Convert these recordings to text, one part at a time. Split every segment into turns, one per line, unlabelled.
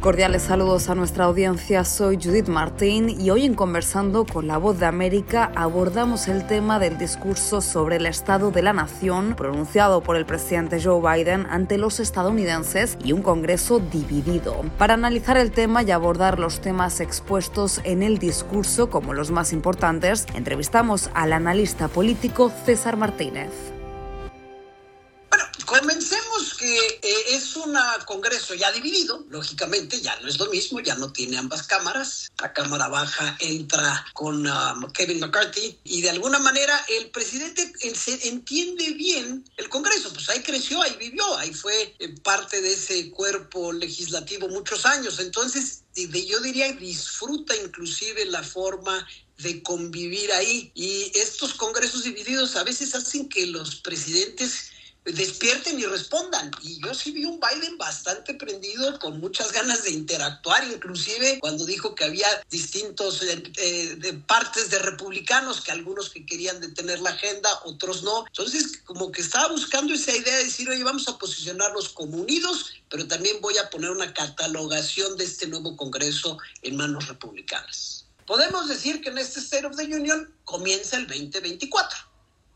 Cordiales saludos a nuestra audiencia, soy Judith Martín y hoy en Conversando con la Voz de América abordamos el tema del discurso sobre el Estado de la Nación pronunciado por el presidente Joe Biden ante los estadounidenses y un Congreso dividido. Para analizar el tema y abordar los temas expuestos en el discurso como los más importantes, entrevistamos al analista político César Martínez.
Comencemos que eh, es un Congreso ya dividido, lógicamente ya no es lo mismo, ya no tiene ambas cámaras. La Cámara Baja entra con um, Kevin McCarthy y de alguna manera el presidente se entiende bien el Congreso, pues ahí creció, ahí vivió, ahí fue eh, parte de ese cuerpo legislativo muchos años. Entonces, yo diría disfruta inclusive la forma de convivir ahí. Y estos congresos divididos a veces hacen que los presidentes despierten y respondan. Y yo sí vi un Biden bastante prendido, con muchas ganas de interactuar, inclusive cuando dijo que había distintos eh, eh, de partes de republicanos, que algunos que querían detener la agenda, otros no. Entonces, como que estaba buscando esa idea de decir, oye, vamos a posicionarnos como unidos, pero también voy a poner una catalogación de este nuevo Congreso en manos republicanas. Podemos decir que en este State of the Union comienza el 2024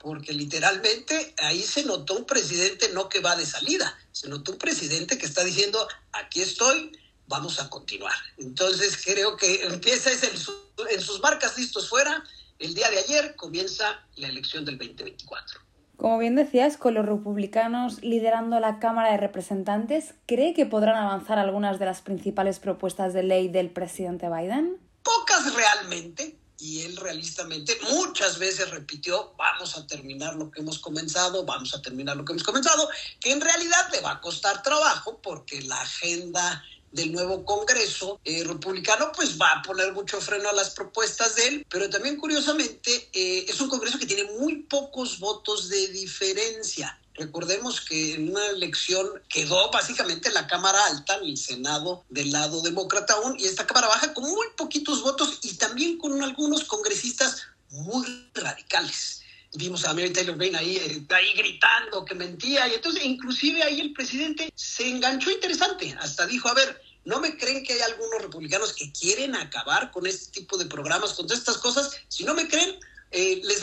porque literalmente ahí se notó un presidente no que va de salida, se notó un presidente que está diciendo, aquí estoy, vamos a continuar. Entonces creo que empieza en sus marcas listos fuera, el día de ayer comienza la elección del 2024.
Como bien decías, con los republicanos liderando la Cámara de Representantes, ¿cree que podrán avanzar algunas de las principales propuestas de ley del presidente Biden?
Pocas realmente, y él realistamente muchas veces repitió, vamos a terminar lo que hemos comenzado, vamos a terminar lo que hemos comenzado, que en realidad le va a costar trabajo porque la agenda del nuevo Congreso eh, republicano, pues va a poner mucho freno a las propuestas de él, pero también curiosamente eh, es un Congreso que tiene muy pocos votos de diferencia. Recordemos que en una elección quedó básicamente la Cámara Alta, el Senado del lado demócrata aún, y esta Cámara Baja con muy poquitos votos y también con algunos congresistas muy radicales vimos a Mary Taylor Greene ahí, eh, ahí gritando que mentía, y entonces inclusive ahí el presidente se enganchó interesante, hasta dijo, a ver, ¿no me creen que hay algunos republicanos que quieren acabar con este tipo de programas, con todas estas cosas? Si no me creen,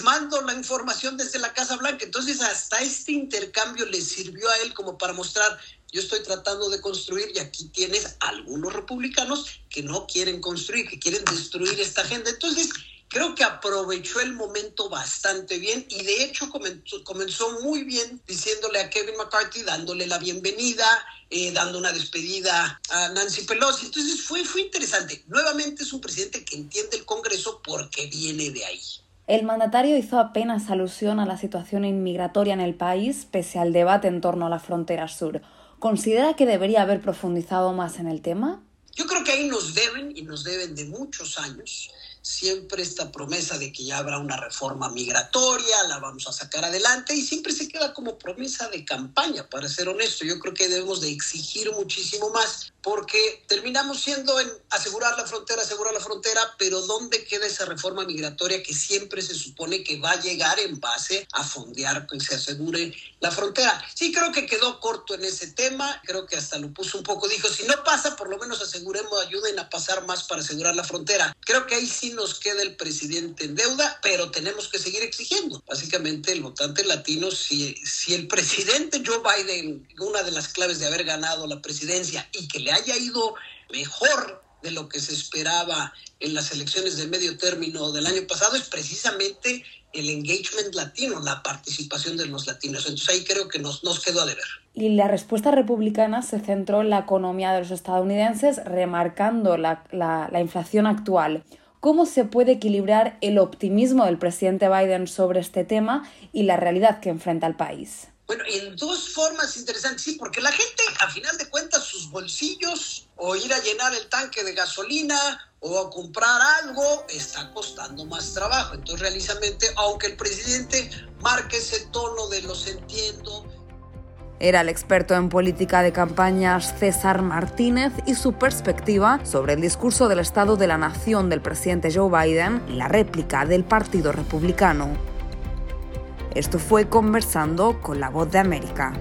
eh, les mando la información desde la Casa Blanca. Entonces, hasta este intercambio le sirvió a él como para mostrar, yo estoy tratando de construir y aquí tienes algunos republicanos que no quieren construir, que quieren destruir esta agenda. Entonces, creo que aprovechó el momento bastante bien y de hecho comenzó, comenzó muy bien diciéndole a Kevin McCarthy, dándole la bienvenida, eh, dando una despedida a Nancy Pelosi. Entonces fue, fue interesante. Nuevamente es un presidente que entiende el Congreso porque viene de ahí.
El mandatario hizo apenas alusión a la situación inmigratoria en el país, pese al debate en torno a la frontera sur. ¿Considera que debería haber profundizado más en el tema?
Yo creo que ahí nos deben, y nos deben de muchos años, siempre esta promesa de que ya habrá una reforma migratoria, la vamos a sacar adelante y siempre se queda como promesa de campaña, para ser honesto. Yo creo que debemos de exigir muchísimo más porque terminamos siendo en asegurar la frontera, asegurar la frontera, pero ¿dónde queda esa reforma migratoria que siempre se supone que va a llegar en base a fondear que se asegure la frontera? Sí, creo que quedó corto en ese tema, creo que hasta lo puso un poco, dijo, si no pasa, por lo menos aseguremos, ayuden a pasar más para asegurar la frontera. Creo que ahí nos queda el presidente en deuda, pero tenemos que seguir exigiendo. Básicamente el votante latino, si, si el presidente Joe Biden, una de las claves de haber ganado la presidencia y que le haya ido mejor de lo que se esperaba en las elecciones de medio término del año pasado es precisamente el engagement latino, la participación de los latinos. Entonces ahí creo que nos, nos quedó a deber.
Y la respuesta republicana se centró en la economía de los estadounidenses, remarcando la, la inflación actual. ¿Cómo se puede equilibrar el optimismo del presidente Biden sobre este tema y la realidad que enfrenta el país?
Bueno, en dos formas interesantes, sí, porque la gente, a final de cuentas, sus bolsillos, o ir a llenar el tanque de gasolina, o a comprar algo, está costando más trabajo. Entonces, realmente, aunque el presidente marque ese tono de los entiendo,
era el experto en política de campañas César Martínez y su perspectiva sobre el discurso del Estado de la Nación del presidente Joe Biden y la réplica del Partido Republicano. Esto fue Conversando con la Voz de América.